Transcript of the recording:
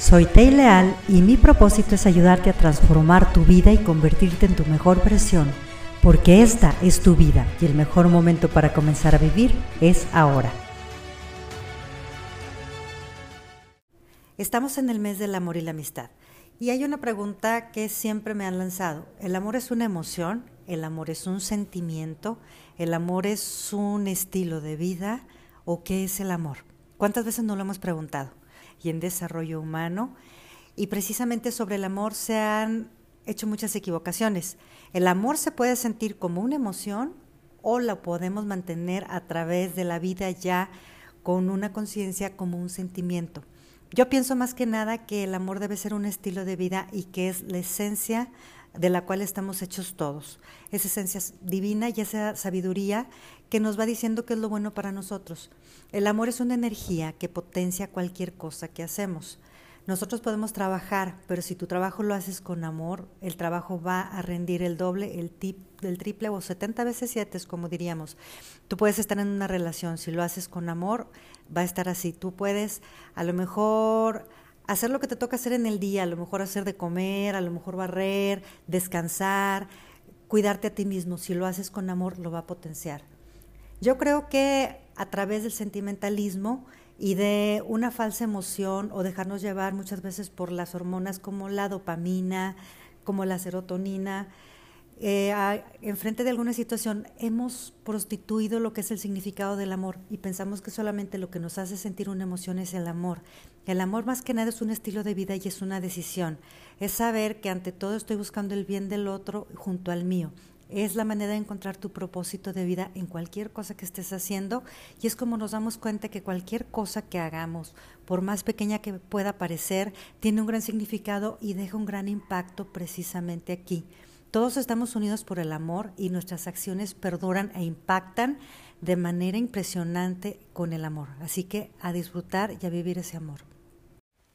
Soy Tei Leal y mi propósito es ayudarte a transformar tu vida y convertirte en tu mejor versión, porque esta es tu vida y el mejor momento para comenzar a vivir es ahora. Estamos en el mes del amor y la amistad. Y hay una pregunta que siempre me han lanzado. ¿El amor es una emoción? ¿El amor es un sentimiento? ¿El amor es un estilo de vida? ¿O qué es el amor? ¿Cuántas veces no lo hemos preguntado? Y en desarrollo humano. Y precisamente sobre el amor se han hecho muchas equivocaciones. El amor se puede sentir como una emoción o lo podemos mantener a través de la vida ya con una conciencia como un sentimiento. Yo pienso más que nada que el amor debe ser un estilo de vida y que es la esencia de la cual estamos hechos todos. Esa esencia divina y esa sabiduría que nos va diciendo qué es lo bueno para nosotros. El amor es una energía que potencia cualquier cosa que hacemos. Nosotros podemos trabajar, pero si tu trabajo lo haces con amor, el trabajo va a rendir el doble, el, tip, el triple o 70 veces 7, como diríamos. Tú puedes estar en una relación, si lo haces con amor, va a estar así. Tú puedes a lo mejor hacer lo que te toca hacer en el día, a lo mejor hacer de comer, a lo mejor barrer, descansar, cuidarte a ti mismo. Si lo haces con amor, lo va a potenciar. Yo creo que a través del sentimentalismo, y de una falsa emoción o dejarnos llevar muchas veces por las hormonas como la dopamina, como la serotonina. Eh, enfrente de alguna situación hemos prostituido lo que es el significado del amor y pensamos que solamente lo que nos hace sentir una emoción es el amor. El amor más que nada es un estilo de vida y es una decisión. Es saber que ante todo estoy buscando el bien del otro junto al mío es la manera de encontrar tu propósito de vida en cualquier cosa que estés haciendo y es como nos damos cuenta que cualquier cosa que hagamos, por más pequeña que pueda parecer, tiene un gran significado y deja un gran impacto precisamente aquí. Todos estamos unidos por el amor y nuestras acciones perduran e impactan de manera impresionante con el amor. Así que a disfrutar y a vivir ese amor.